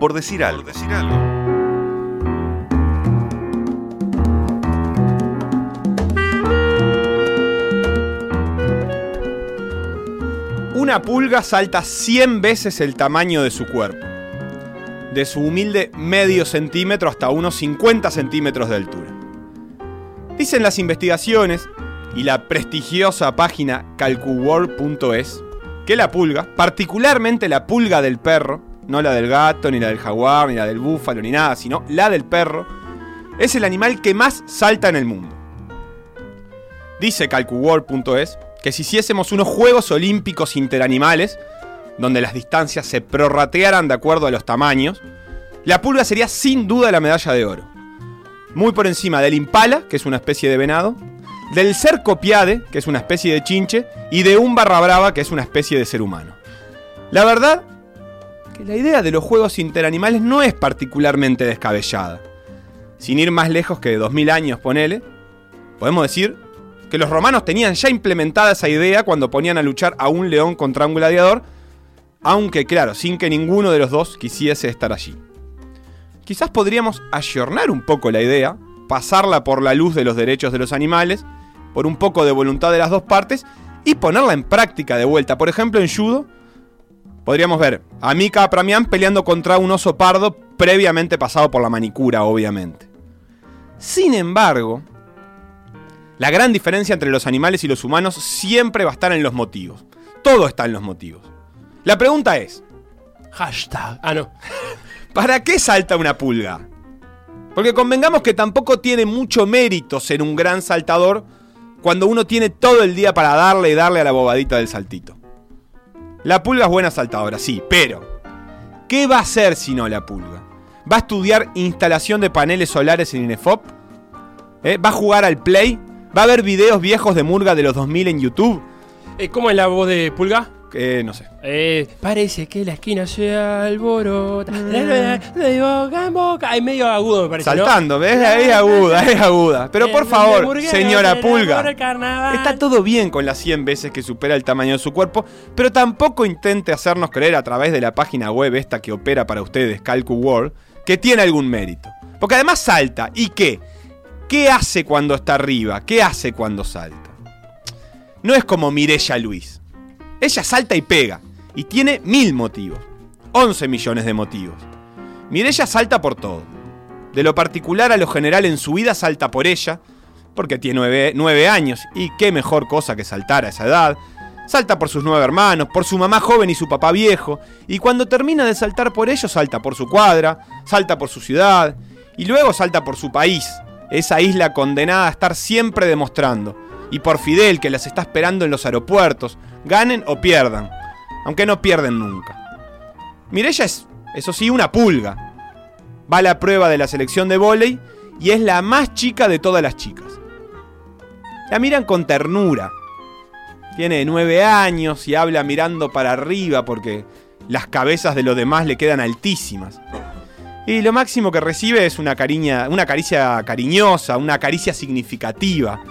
Por decir algo. Una pulga salta 100 veces el tamaño de su cuerpo. De su humilde medio centímetro hasta unos 50 centímetros de altura. Dicen las investigaciones y la prestigiosa página calcuworld.es que la pulga, particularmente la pulga del perro, no la del gato, ni la del jaguar, ni la del búfalo, ni nada, sino la del perro, es el animal que más salta en el mundo. Dice calcuworld.es que si hiciésemos unos Juegos Olímpicos interanimales, donde las distancias se prorratearan de acuerdo a los tamaños, la pulga sería sin duda la medalla de oro. Muy por encima del impala, que es una especie de venado, del cercopiade, que es una especie de chinche, y de un barra brava, que es una especie de ser humano. La verdad, que la idea de los juegos interanimales no es particularmente descabellada. Sin ir más lejos que de 2000 años, ponele, podemos decir que los romanos tenían ya implementada esa idea cuando ponían a luchar a un león contra un gladiador, aunque claro, sin que ninguno de los dos quisiese estar allí. Quizás podríamos ayornar un poco la idea, pasarla por la luz de los derechos de los animales, por un poco de voluntad de las dos partes y ponerla en práctica de vuelta. Por ejemplo, en judo podríamos ver a Mika Apramian peleando contra un oso pardo previamente pasado por la manicura, obviamente. Sin embargo, la gran diferencia entre los animales y los humanos siempre va a estar en los motivos. Todo está en los motivos. La pregunta es, Hashtag. Ah, no. ¿para qué salta una pulga? Porque convengamos que tampoco tiene mucho mérito ser un gran saltador cuando uno tiene todo el día para darle y darle a la bobadita del saltito. La pulga es buena saltadora, sí, pero ¿qué va a hacer si no la pulga? ¿Va a estudiar instalación de paneles solares en INEFOP? ¿Eh? ¿Va a jugar al Play? ¿Va a ver videos viejos de Murga de los 2000 en YouTube? Eh, ¿Cómo es la voz de Pulga? Eh, no sé. Eh, parece que la esquina se alborota. De boca en boca. Ay, medio agudo me parece. ¿no? Saltando, ¿ves? Es aguda, es aguda. Pero por favor, señora Pulga, está todo bien con las 100 veces que supera el tamaño de su cuerpo, pero tampoco intente hacernos creer a través de la página web esta que opera para ustedes, Calcu World, que tiene algún mérito. Porque además salta. ¿Y qué? ¿Qué hace cuando está arriba? ¿Qué hace cuando salta? No es como Mirella Luis. Ella salta y pega. Y tiene mil motivos. 11 millones de motivos. Mirella salta por todo. De lo particular a lo general en su vida salta por ella, porque tiene nueve, nueve años, y qué mejor cosa que saltar a esa edad. Salta por sus nueve hermanos, por su mamá joven y su papá viejo, y cuando termina de saltar por ellos, salta por su cuadra, salta por su ciudad, y luego salta por su país, esa isla condenada a estar siempre demostrando, y por Fidel que las está esperando en los aeropuertos, ganen o pierdan, aunque no pierden nunca. Mirella es, eso sí, una pulga. Va a la prueba de la selección de vóley y es la más chica de todas las chicas. La miran con ternura. Tiene nueve años y habla mirando para arriba porque las cabezas de los demás le quedan altísimas. Y lo máximo que recibe es una, cariña, una caricia cariñosa, una caricia significativa.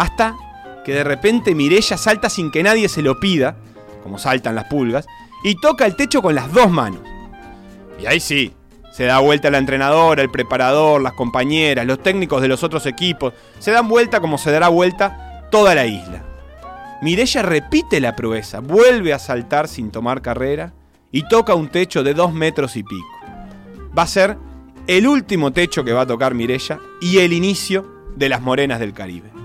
Hasta que de repente Mirella salta sin que nadie se lo pida, como saltan las pulgas, y toca el techo con las dos manos. Y ahí sí, se da vuelta la entrenadora, el preparador, las compañeras, los técnicos de los otros equipos. Se dan vuelta como se dará vuelta toda la isla. Mirella repite la proeza, vuelve a saltar sin tomar carrera y toca un techo de dos metros y pico. Va a ser el último techo que va a tocar Mirella y el inicio de las morenas del Caribe.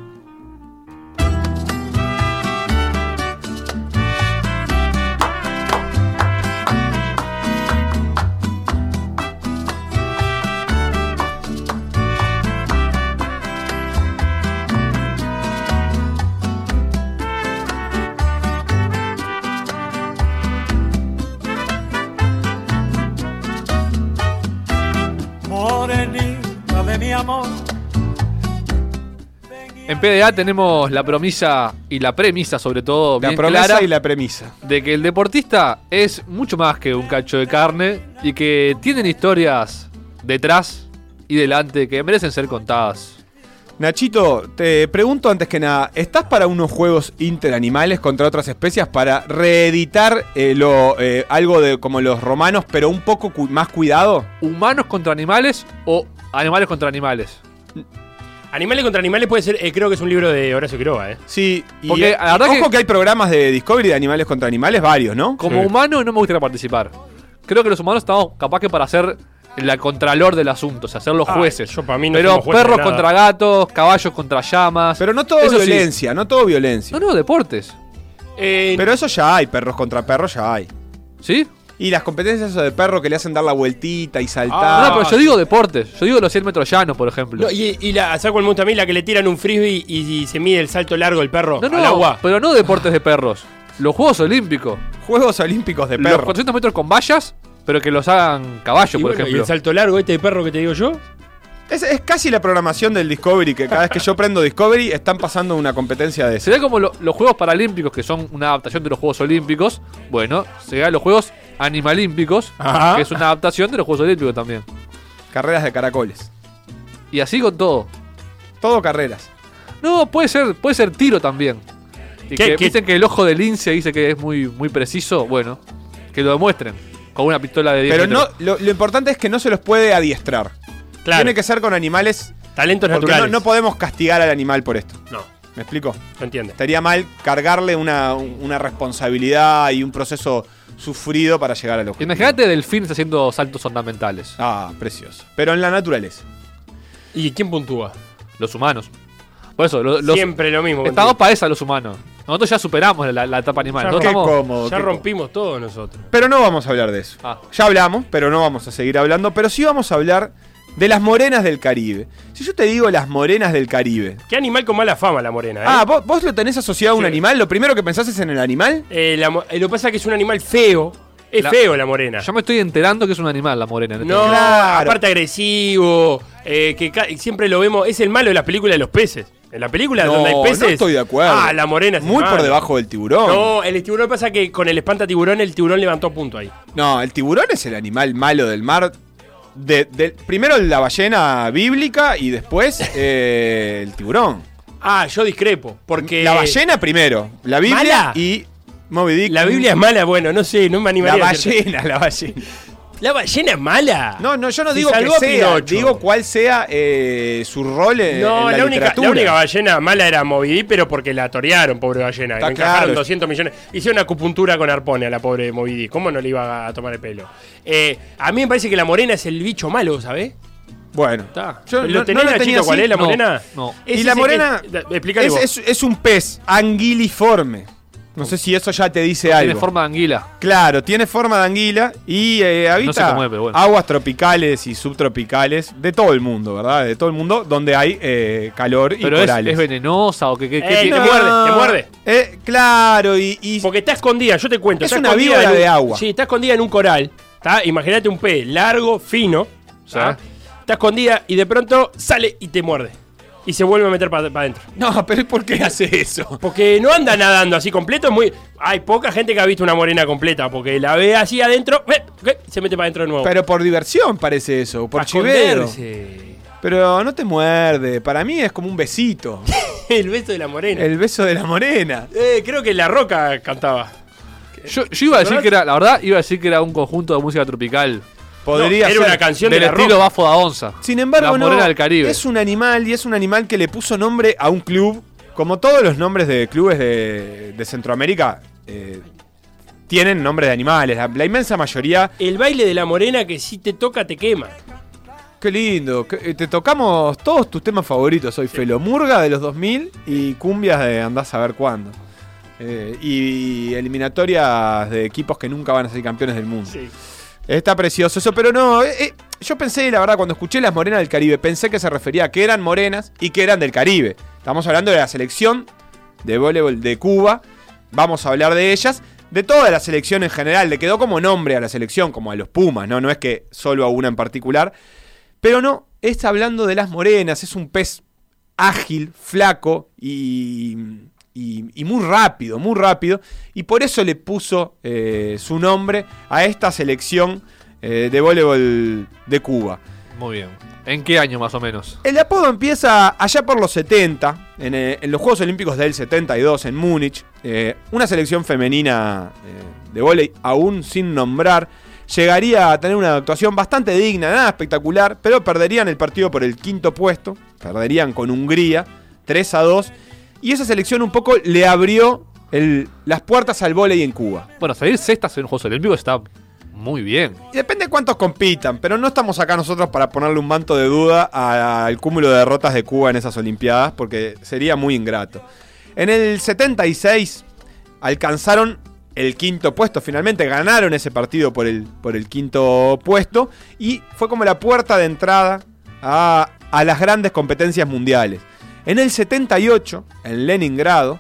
En PDA tenemos la promesa y la premisa, sobre todo, La bien promesa clara, y la premisa. de que el deportista es mucho más que un cacho de carne y que tienen historias detrás y delante que merecen ser contadas. Nachito, te pregunto antes que nada, ¿estás para unos juegos interanimales contra otras especies para reeditar eh, lo, eh, algo de como los romanos, pero un poco cu- más cuidado? ¿Humanos contra animales o animales contra animales? Animales contra animales puede ser, eh, creo que es un libro de Horacio Quiroga, ¿eh? Sí, y, Porque, eh, la verdad ojo que... que- hay programas de Discovery de animales contra animales, varios, ¿no? Como Sí. humano no me gustaría participar. Creo que los humanos estamos capaz que para ser la contralor del asunto, o sea, ser los Ah, jueces. yo para mí no Pero somos jueces de perros nada. contra gatos, caballos contra llamas. Pero no todo Eso sí. violencia, no todo violencia. No, no, deportes. Eh, Pero eso ya hay, perros contra perros ya hay. ¿Sí? Y las competencias de perro que le hacen dar la vueltita y saltar. Ah, no, pero yo digo deportes. Yo digo los 100 metros llanos, por ejemplo. no, y, y la, ¿sabes cuál me gusta a mí? La que le tiran un frisbee y, y se mide el salto largo el perro No, no, al agua. pero no deportes de perros. Los Juegos Olímpicos. Juegos Olímpicos de Los perros. 400 metros con vallas, pero que los hagan caballo, Y por bueno, ¿y ejemplo. el salto largo este de perro que te digo yo? Es, es casi la programación del Discovery, que cada vez que yo prendo Discovery están pasando una competencia de eso. Sería como lo- los Juegos Paralímpicos, que son una adaptación de los Juegos Olímpicos. Bueno, serían los Juegos Animalímpicos, Ajá. que es una adaptación de los Juegos Olímpicos también. Carreras de caracoles. Y así con todo. Todo carreras. No, puede ser, puede ser tiro también. Y ¿Qué- que qué- dicen que el ojo del lince dice que es muy, muy preciso. Bueno, que lo demuestren. Con una pistola de 10 Pero no, lo, lo importante es que no se los puede adiestrar. Claro. Tiene que ser con animales. Talentos Porque no, naturales. no podemos castigar al animal por esto. No, ¿Me explico? no entiende. Estaría mal cargarle una, una responsabilidad y un proceso sufrido para llegar al objetivo. Imagínate delfines haciendo saltos ornamentales. Ah, precioso. Pero en la naturaleza. ¿Y quién puntúa? Los humanos. Por eso, lo- los, Siempre lo mismo. estamos para esa los humanos. Nosotros ya superamos la, la etapa animal. Ya Nosotros Qué estamos- cómodo. Ya qué rompimos todo nosotros. Pero no vamos a hablar de eso. Ah. Ya hablamos, pero no vamos a seguir hablando. Pero sí vamos a hablar de las morenas del Caribe. Si yo te digo las morenas del Caribe. Qué animal con mala fama la morena, ¿eh? Ah, ¿vos, vos lo tenés asociado a un Sí. animal? ¿Lo primero que pensás es en el animal? Eh, la mo- eh, lo que pasa es que es un animal feo. Es La- feo la morena. Yo me estoy enterando que es un animal la morena. en este No, momento. Claro. aparte agresivo, eh, que ca- siempre lo vemos, es el malo de las películas de los peces. En la película No, donde hay peces. no estoy de acuerdo. Ah, la morena es el Muy por malo. debajo del tiburón. No, el tiburón pasa que con el espanta tiburón, el tiburón levantó punto ahí. No, el tiburón es el animal malo del mar. De, de- primero la ballena bíblica y después eh, el tiburón. Ah, yo discrepo. Porque. La ballena primero, la Biblia ¿Mala? y Moby Dick. La Biblia es mala, bueno, no sé, no me La animaría a decirte. ballena, la ballena. La ballena es mala. No, no, yo no Si digo que sea, Pinocho. digo cuál sea eh, su rol en, No, en la, la, única, literatura. la única ballena mala era Moby Dick, pero porque la torearon, pobre ballena. Está Le encajaron claro. 200 millones. Hicieron una acupuntura con arpones a la pobre Moby Dick. ¿Cómo no le iba a tomar el pelo? Eh, a mí me parece que la morena es el bicho malo, ¿sabés? Bueno, Está. yo ¿Lo no, tenés, no lo Nachito, tenía cuál así. es la No, morena? no. Ese Y la morena que- da- explícale es, vos. es- es un pez anguiliforme. No sé si eso ya te dice algo. Tiene forma de anguila. Claro, tiene forma de anguila y eh, habita bueno. aguas tropicales y subtropicales de todo el mundo, ¿verdad? De todo el mundo donde hay eh, calor y Pero es, corales. es venenosa o que, que, que Eh, tiene- te muerde, te muerde. Eh, claro, y, y- Porque está escondida, yo te cuento. Es está una escondida víbora de agua. Sí, está escondida en un coral. Imagínate un pez largo, fino. ¿tá? Está escondida y de pronto sale y te muerde. Y se vuelve a meter para adentro. No, pero ¿por qué hace eso? Porque no anda nadando así completo. Es muy... Hay poca gente que ha visto una morena completa. Porque la ve así adentro. ¡eh! Se mete para adentro de nuevo. Pero por diversión parece eso, por Para chivero. esconderse. Pero no te muerde, para mí es como un besito. El beso de la morena. El beso de la morena. Eh, creo que La Roca cantaba. Yo, yo iba a decir ¿Verdad? que era, la verdad, iba a decir que era un conjunto de música tropical. Podría No, ser. Era una canción Del de La estilo. Bafo da Onza. Sin embargo, La no, morena del Caribe. es un animal y es un animal que le puso nombre a un club. Como todos los nombres de clubes de, de Centroamérica eh, tienen nombres de animales. La, la inmensa mayoría. El baile de la morena que si te toca te quema. Qué lindo. eh, te tocamos todos tus temas favoritos hoy, Felo. Murga de los 2000 y cumbias de andás a ver cuándo. Eh, y eliminatorias de equipos que nunca van a ser campeones del mundo. Sí. Está precioso eso, pero no, eh, eh, yo pensé, la verdad, cuando escuché las morenas del Caribe, pensé que se refería a que eran morenas y que eran del Caribe. Estamos hablando de la selección de voleibol de Cuba, vamos a hablar de ellas, de toda la selección en general, le quedó como nombre a la selección, como a los Pumas, ¿no? No es que solo a una en particular, pero no, está hablando de las morenas, es un pez ágil, flaco y, y- y muy rápido, muy rápido. Y por eso le puso eh, su nombre a esta selección eh, de voleibol de Cuba. Muy bien. ¿En qué año más o menos? El apodo empieza allá por los 70, en, eh, en los Juegos Olímpicos del 72 en Múnich. Eh, una selección femenina de vóley, aún sin nombrar, llegaría a tener una actuación bastante digna, nada espectacular, pero perderían el partido por el quinto puesto, perderían con Hungría, 3 a 2, y esa selección un poco le abrió el- las puertas al vóley en Cuba. Bueno, salir sextas en los Juegos Olímpicos está muy bien. Y depende de cuántos compitan, pero no estamos acá nosotros para ponerle un manto de duda al cúmulo de derrotas de Cuba en esas Olimpiadas, porque sería muy ingrato. En el 76 alcanzaron el quinto puesto, finalmente ganaron ese partido por el, por el quinto puesto y fue como la puerta de entrada a, a las grandes competencias mundiales. En el 78, en Leningrado,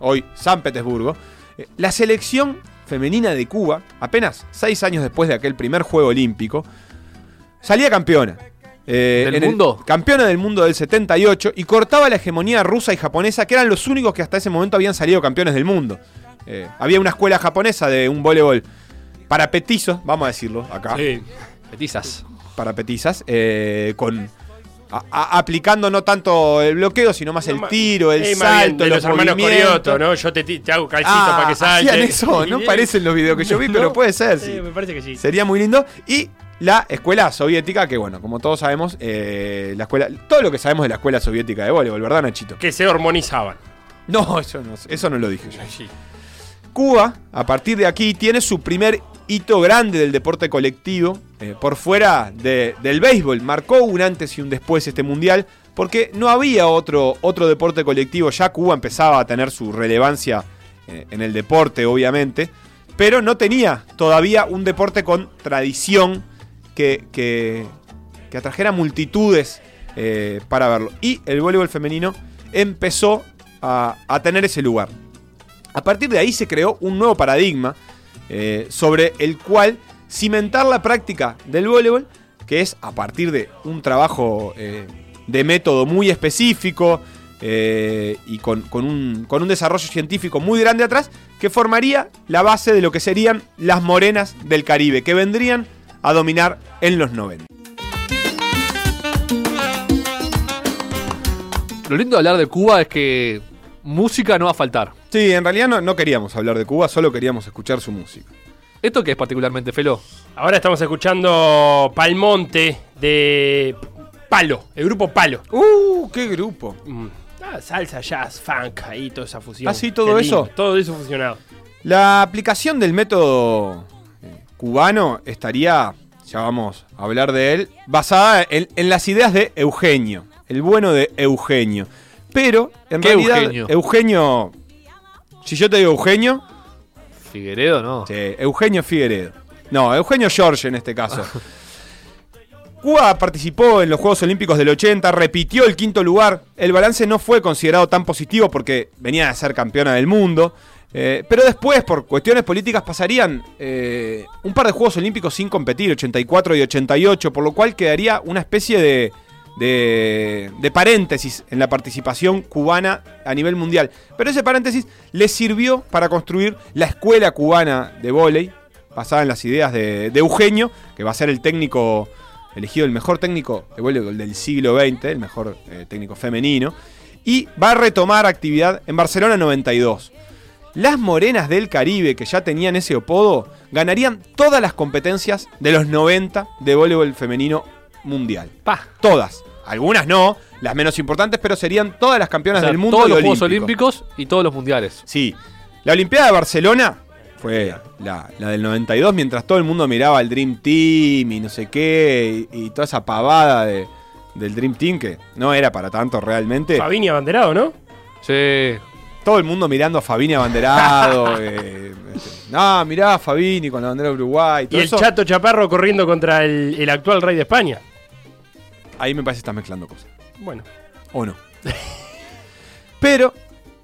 hoy San Petersburgo, eh, la selección femenina de Cuba, apenas seis años después de aquel primer Juego Olímpico, salía campeona. Eh, ¿Del en el- mundo? campeona del mundo del 78 y cortaba la hegemonía rusa y japonesa, que eran los únicos que hasta ese momento habían salido campeones del mundo. Eh, había una escuela japonesa de un voleibol para petizos, vamos a decirlo acá, Sí. Petizas. para petizas, eh, con a- a- aplicando no tanto el bloqueo, sino más el tiro, el Eh, salto, de los, los hermanos. Corioto, ¿no? Yo te, hago calcito Ah, para que salte. hacían eso, no parecen los videos que yo vi, pero puede ser, sí. me parece que sí. Sería muy lindo. Y la escuela soviética, que bueno, como todos sabemos, eh, la escuela, todo lo que sabemos de la escuela soviética de voleibol, ¿verdad, Nachito? Que se hormonizaban. No, eso no, eso no lo dije yo. Sí. Cuba, a partir de aquí, tiene su primer hito grande del deporte colectivo eh, por fuera de- del béisbol. Marcó un antes y un después este mundial porque no había otro, otro deporte colectivo. Ya Cuba empezaba a tener su relevancia eh, en el deporte, obviamente, pero no tenía todavía un deporte con tradición que, que, que atrajera multitudes eh, para verlo. Y el voleibol femenino empezó a, a tener ese lugar. A partir de ahí se creó un nuevo paradigma eh, sobre el cual cimentar la práctica del voleibol, que es a partir de un trabajo eh, de método muy específico eh, y con, con un, con un desarrollo científico muy grande atrás, que formaría la base de lo que serían las morenas del Caribe, que vendrían a dominar en los 90. Lo lindo de hablar de Cuba es que música no va a faltar. Sí, en realidad no, no queríamos hablar de Cuba, solo queríamos escuchar su música. ¿Esto que es particularmente felo? Ahora estamos escuchando Palmonte de Palo, el grupo Palo. ¡Uh! ¡Qué grupo! Mm. Ah, salsa, jazz, funk, ahí toda esa fusión. ¿Ah, sí, todo Qué lindo, eso? Todo eso fusionado. La aplicación del método eh, cubano estaría, ya vamos a hablar de él, basada en, en las ideas de Eugenio, el bueno de Eugenio. Pero, en ¿Qué realidad, Eugenio? Eugenio, si yo te digo Eugenio, Figueredo, ¿no? sí, Eugenio Figueredo. No, Eugenio George en este caso. Cuba participó en los Juegos Olímpicos del 80, repitió el quinto lugar. El balance no fue considerado tan positivo porque venía de ser campeona del mundo. Eh, pero después, por cuestiones políticas, pasarían eh, un par de Juegos Olímpicos sin competir, 84 y 88, por lo cual quedaría una especie de, de, de paréntesis en la participación cubana a nivel mundial. Pero ese paréntesis le sirvió para construir la escuela cubana de vóley, basada en las ideas de, de Eugenio, que va a ser el técnico elegido el mejor técnico de voleibol del siglo XX, el mejor eh, técnico femenino, y va a retomar actividad en Barcelona 92. Las morenas del Caribe, que ya tenían ese opodo, ganarían todas las competencias de los 90 de voleibol femenino mundial. Pa. Todas. Algunas no, las menos importantes, pero serían todas las O campeonas sea, del mundo todos y los Juegos olímpicos. Olímpicos y todos los mundiales. Sí. La Olimpiada de Barcelona fue la, la del 92, mientras todo el mundo miraba al Dream Team y no sé qué, y, y toda esa pavada de- del Dream Team, que no era para tanto realmente. Fabini abanderado, ¿no? Sí. Todo el mundo mirando a Fabini abanderado. eh, este, no, mirá a Fabini con la bandera de Uruguay. Y Todo el eso. Chato Chaparro corriendo contra el, el actual rey de España. Ahí me parece que estás mezclando cosas. Bueno, ¿O no? Pero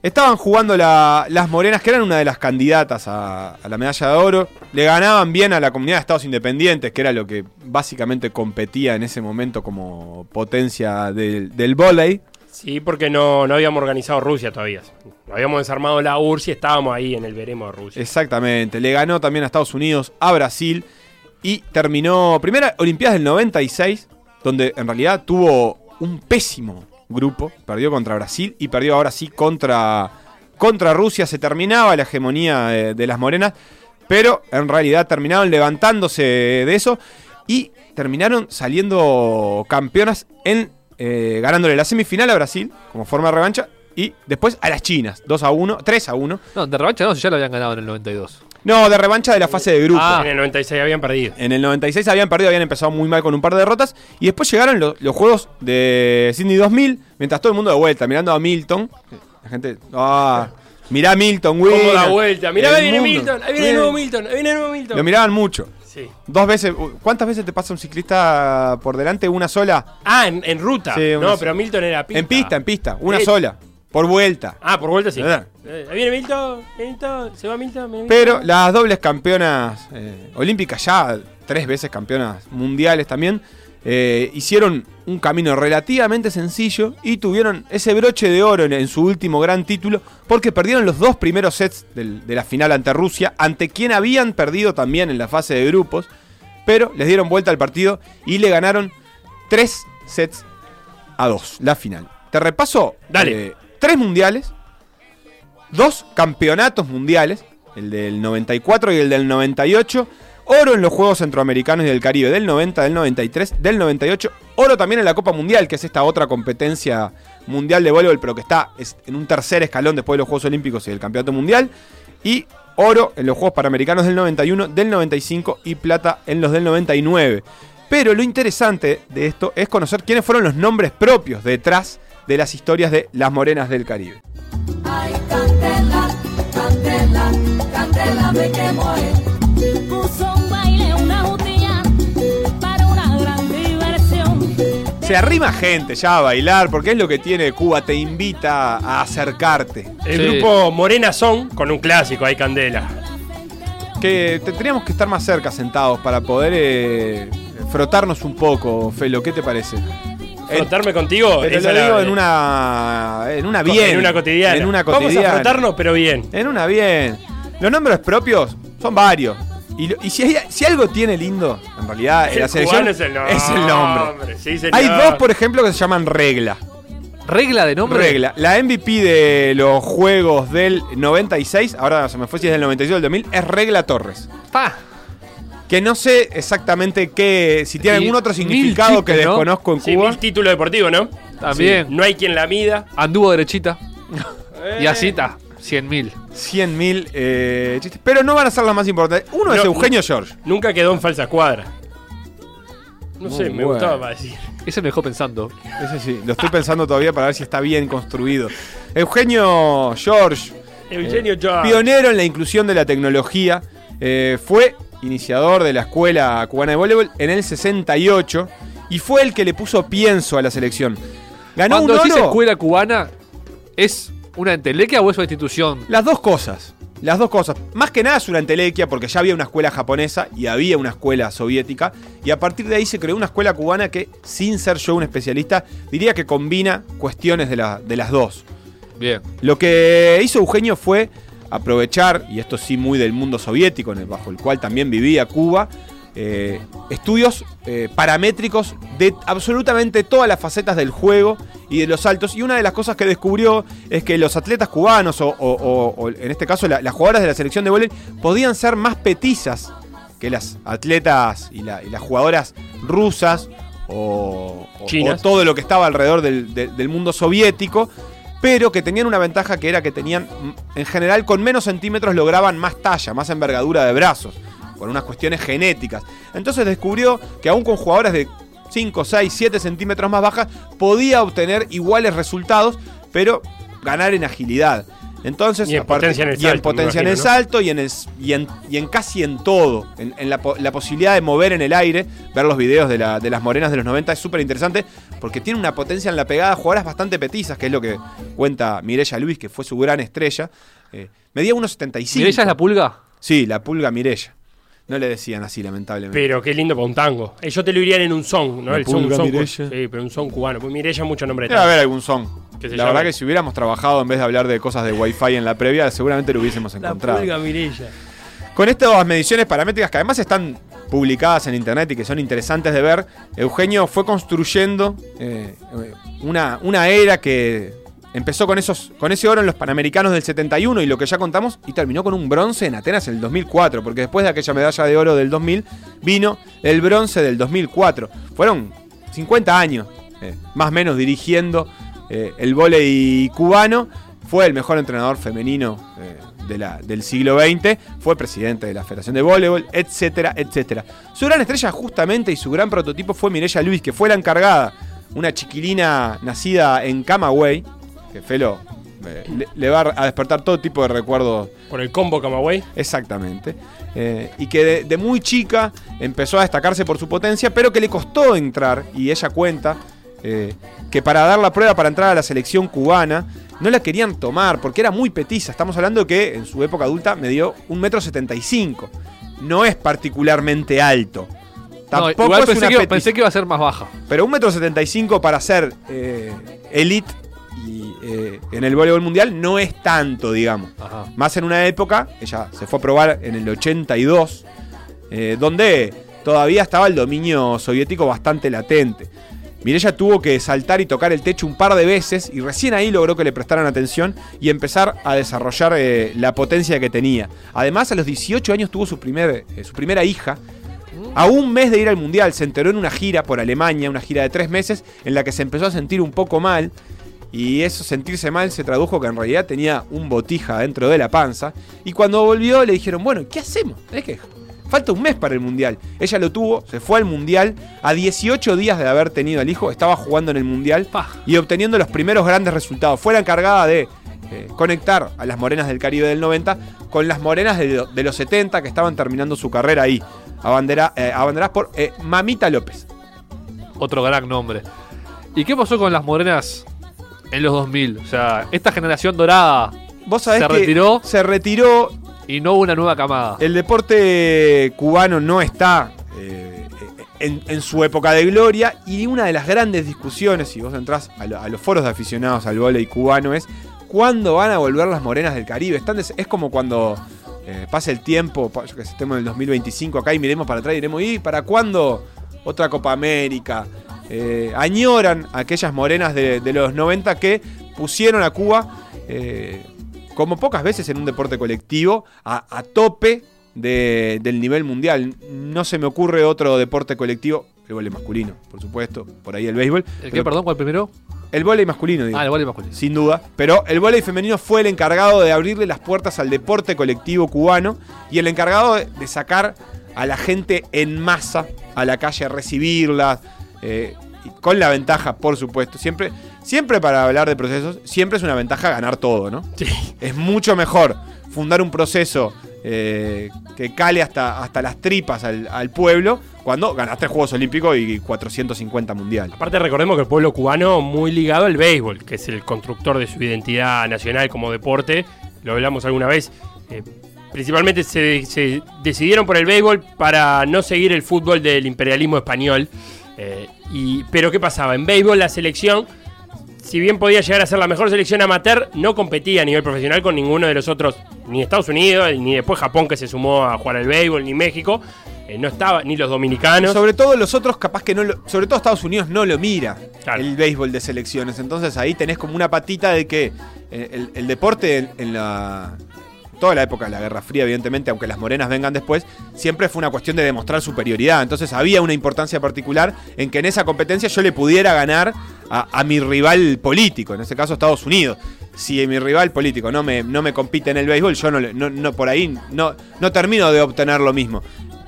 estaban jugando la- las morenas, que eran una de las candidatas a, a la medalla de oro. Le ganaban bien a la comunidad de estados independientes, que era lo que básicamente competía en ese momento como potencia del, del vóley. sí, porque no, no habíamos organizado Rusia todavía. No habíamos desarmado la URSS y estábamos ahí en el veremos de Rusia. Exactamente. Le ganó también a Estados Unidos, a Brasil. Y terminó, primera Olimpiadas del 96, donde en realidad tuvo un pésimo grupo, perdió contra Brasil y perdió ahora sí contra, contra Rusia, se terminaba la hegemonía de, las morenas, pero en realidad terminaron levantándose de eso y terminaron saliendo campeonas en eh, ganándole la semifinal a Brasil como forma de revancha y después a las chinas, 2 a 1, 3 a 1. No, de revancha no, ya lo habían ganado en el 92. No, de revancha de la fase de grupo. En el 96 habían perdido. En el 96 habían perdido, habían empezado muy mal con un par de derrotas. Y después llegaron lo- los juegos de Sydney 2000, mientras todo el mundo de vuelta, mirando a Milton. La gente, ah, mirá a Milton, güey. ¿Cómo da vuelta? Mirá, ahí viene. Milton, ahí viene el nuevo Milton, ahí viene el nuevo Milton. Lo miraban mucho. Sí. Dos veces, ¿cuántas veces te pasa un ciclista por delante? Una sola. Ah, en, en ruta. Sí, no, pero Milton era pista. En pista, en pista. Una Eh, sola. Por vuelta. Ah, por vuelta sí. ¿Verdad? Eh, ahí viene Milton, Milton, se va Milton, viene Milton. Pero las dobles campeonas eh, olímpicas, ya tres veces campeonas mundiales también, eh, hicieron un camino relativamente sencillo y tuvieron ese broche de oro en, en su último gran título porque perdieron los dos primeros sets del- de la final ante Rusia, ante quien habían perdido también en la fase de grupos, pero les dieron vuelta al partido y le ganaron tres sets a dos, la final. Te repaso Dale. eh, tres mundiales, dos campeonatos mundiales, el del 94 y el del 98, oro en los Juegos Centroamericanos y del Caribe del 90, del 93, del 98, oro también en la Copa Mundial, que es esta otra competencia mundial de voleibol, pero que está es- en un tercer escalón después de los Juegos Olímpicos y del Campeonato Mundial, y oro en los Juegos Panamericanos del 91, del 95 y plata en los del 99. Pero lo interesante de esto es conocer quiénes fueron los nombres propios detrás de las historias de las morenas del Caribe. Ay, candela, candela, candela me quemo él. Puso un baile, una jutilla para una gran diversión. Se arrima gente ya a bailar, porque es lo que tiene Cuba, te invita a acercarte. El Sí. grupo Morena Son con un clásico, hay candela. Que tendríamos que estar más cerca sentados para poder eh, frotarnos un poco, Felo, ¿qué te parece? En- Frotarme contigo. te esa lo la- digo en una. En una bien. En una cotidiana. En una Vamos cotidiana. a frotarnos, pero bien. En una bien. Los nombres propios son varios. Y, si, hay- si algo tiene lindo, en realidad, El la selección es el nombre. es el nombre. Sí, señor. Hay dos, por ejemplo, que se llaman regla. Regla de nombre. Regla. La MVP de los juegos del 96, ahora se me fue si es del 96 o del 2000, es Regla Torres. Pa. Que no sé exactamente qué, si tiene algún otro significado que desconozco en Sí, Cuba. mil título deportivo, ¿no? También. Sí, No hay quien la mida. Anduvo derechita. Y Eh. así está. 100 mil. 100.000 eh, chistes. Pero no van a ser los más importantes. Uno es Eugenio George. Nunca quedó en falsa cuadra. No Muy sé, me gustaba para decir. Ese me dejó pensando. Ese sí, lo estoy pensando todavía para ver si está bien construido. Eugenio George, Eugenio George. pionero en la inclusión de la tecnología, eh, fue iniciador de la Escuela Cubana de Voleibol en el 68 y fue el que le puso pienso a la selección. Ganó Cuando un decís oro. escuela cubana, ¿es una entelequia o es una institución? Las dos cosas. Las dos cosas. Más que nada es una entelequia porque ya había una escuela japonesa y había una escuela soviética. Y a partir de ahí se creó una escuela cubana que, sin ser yo un especialista, diría que combina cuestiones de, la- de las dos. Bien. Lo que hizo Eugenio fue aprovechar, y esto sí muy del mundo soviético, en el- bajo el cual también vivía Cuba, eh, estudios eh, paramétricos de absolutamente todas las facetas del juego y de los saltos. Y una de las cosas que descubrió es que los atletas cubanos, o, o- o- o en este caso la- las jugadoras de la selección de voleibol, podían ser más petizas que las atletas y, la- y las jugadoras rusas o, todo lo que estaba alrededor del, del- del mundo soviético, pero que tenían una ventaja que era que tenían, en general, con menos centímetros lograban más talla, más envergadura de brazos, por unas cuestiones genéticas. Entonces descubrió que aún con jugadoras de 5, 6, 7 centímetros más bajas, podía obtener iguales resultados, pero ganar en agilidad. Entonces, Y en potencia en el y en salto, me potencia en el salto y en, el y en, y en casi en todo. En, en la, po- la posibilidad de mover en el aire, ver los videos de, la- de las morenas de los 90 es súper interesante porque tiene una potencia en la pegada, jugadoras bastante petizas, que es lo que cuenta Mireya Luis, que fue su gran estrella. Eh, medía 1,75. ¿Mirella es la pulga? Sí, la pulga Mireya. No le decían así, lamentablemente. Pero qué lindo para un tango. Eh, yo te lo dirían en un son, ¿no? La El son, Mireya. Sí, pero un son cubano. Pues Mireya mucho nombre de Debe tango. haber algún son. La verdad que si hubiéramos trabajado en vez de hablar de cosas de Wi-Fi en la previa, seguramente lo hubiésemos La encontrado. pulga. Con estas mediciones paramétricas que además están publicadas en internet y que son interesantes de ver, Eugenio fue construyendo eh, una, una era que empezó con, esos, con ese oro en los Panamericanos del 71 y lo que ya contamos, y terminó con un bronce en Atenas en el 2004, porque después de aquella medalla de oro del 2000 vino el bronce del 2004. Fueron 50 años, eh, más o menos, dirigiendo eh, el vóley cubano. Fue el mejor entrenador femenino eh, de la- del siglo XX, fue presidente de la Federación de Voleibol, etcétera, etcétera. Su gran estrella justamente y su gran prototipo fue Mireya Luis, que fue la encargada, una chiquilina nacida en Camagüey, que Felo eh, le, le va a despertar todo tipo de recuerdos Por el combo Camagüey. Exactamente. Eh, y que de, de muy chica empezó a destacarse por su potencia, pero que le costó entrar, y ella cuenta eh, que para dar la prueba para entrar a la selección cubana, no la querían tomar porque era muy petiza. Estamos hablando que en su época adulta medió un metro setenta y cinco. No es particularmente alto. No, Tampoco igual es pensé una que, pensé que iba a ser más baja. Pero un metro setenta y cinco para ser eh, elite y eh, en el voleibol mundial no es tanto, digamos. Ajá. Más en una época, ella se fue a probar en el 82, eh, donde todavía estaba el dominio soviético bastante latente. Mirella tuvo que saltar y tocar el techo un par de veces y recién ahí logró que le prestaran atención y empezar a desarrollar eh, la potencia que tenía. Además, a los 18 años tuvo su, eh, su primera hija. A un mes de ir al Mundial se enteró en una gira por Alemania, una gira de tres meses, en la que se empezó a sentir un poco mal. Y eso sentirse mal se tradujo que en realidad tenía un botija dentro de la panza. Y cuando volvió le dijeron, bueno, ¿qué hacemos? Es que falta un mes para el Mundial. Ella lo tuvo, se fue al Mundial. A 18 días de haber tenido al hijo, estaba jugando en el Mundial y obteniendo los primeros grandes resultados. Fue la encargada de eh, conectar a las morenas del Caribe del 90 con las morenas de, lo- de los 70 que estaban terminando su carrera ahí. Abandera- eh, abanderadas por eh, Mamita López. Otro gran nombre. ¿Y qué pasó con las morenas en los 2000? O sea, esta generación dorada Vos sabés ¿Se que retiró? Se retiró y no una nueva camada. El deporte cubano no está eh, en, su época de gloria y una de las grandes discusiones, si vos entrás a, lo- a los foros de aficionados al vóley cubano, es cuándo van a volver las morenas del Caribe. Es como cuando eh, pasa el tiempo, yo que estemos en el 2025 acá y miremos para atrás y diremos, ¿y para cuándo otra Copa América? Eh, añoran aquellas morenas de, de los 90 que pusieron a Cuba eh, como pocas veces en un deporte colectivo a, a tope de- del nivel mundial. No se me ocurre otro deporte colectivo. El vóley masculino, por supuesto. Por ahí el béisbol. ¿El qué, perdón, cuál primero? El vóley masculino, digo. Ah, el vóley masculino. Sin duda. Pero el vóley femenino fue el encargado de abrirle las puertas al deporte colectivo cubano y el encargado de, de sacar a la gente en masa a la calle a recibirla. eh, y con la ventaja, por supuesto. Siempre, siempre para hablar de procesos, siempre es una ventaja ganar todo, ¿no? Sí. Es mucho mejor fundar un proceso eh, que cale hasta, hasta las tripas al, al pueblo cuando ganaste Juegos Olímpicos y 450 mundiales. Aparte recordemos que el pueblo cubano muy ligado al béisbol, que es el constructor de su identidad nacional como deporte, lo hablamos alguna vez, eh, principalmente se, se decidieron por el béisbol para no seguir el fútbol del imperialismo español. Eh, y, pero ¿qué pasaba? En béisbol la selección, si bien podía llegar a ser la mejor selección amateur, no competía a nivel profesional con ninguno de los otros, ni Estados Unidos, ni después Japón que se sumó a jugar al béisbol, ni México. eh, no estaba, ni los dominicanos. Sobre todo los otros, capaz que no lo. Sobre todo Estados Unidos no lo mira Claro. el béisbol de selecciones. Entonces ahí tenés como una patita de que eh, el, el deporte en, en la. Toda la época de la Guerra Fría, evidentemente, aunque las morenas vengan después, siempre fue una cuestión de demostrar superioridad. Entonces había una importancia particular en que en esa competencia yo le pudiera ganar a, mi rival político, en este caso Estados Unidos. Si mi rival político no me, no me compite en el béisbol, yo no, no, no por ahí no, no termino de obtener lo mismo.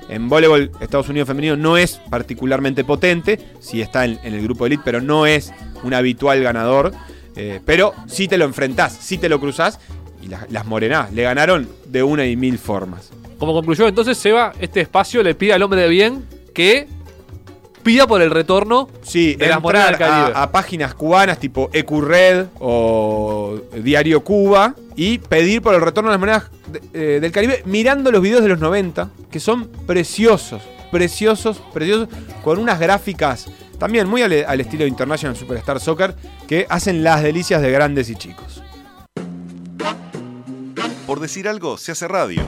En voleibol, Estados Unidos femenino no es particularmente potente, sí está en, el grupo elite, pero no es un habitual ganador. eh, pero sí te lo enfrentás, sí te lo cruzás y las, las morenás le ganaron de una y mil formas. Como conclusión, entonces, Seba, este espacio le pide al hombre de bien que pida por el retorno Sí, De las a, a páginas cubanas tipo Ecurred o Diario Cuba y pedir por el retorno de las monedas de- eh, del Caribe mirando los videos de los 90, que son preciosos, preciosos, preciosos, con unas gráficas también muy al, al estilo International Superstar Soccer que hacen las delicias de grandes y chicos. Por decir algo, se hace radio.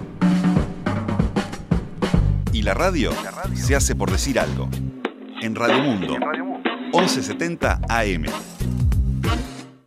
Y la radio se hace por decir algo. En Radio Mundo, 1170 AM.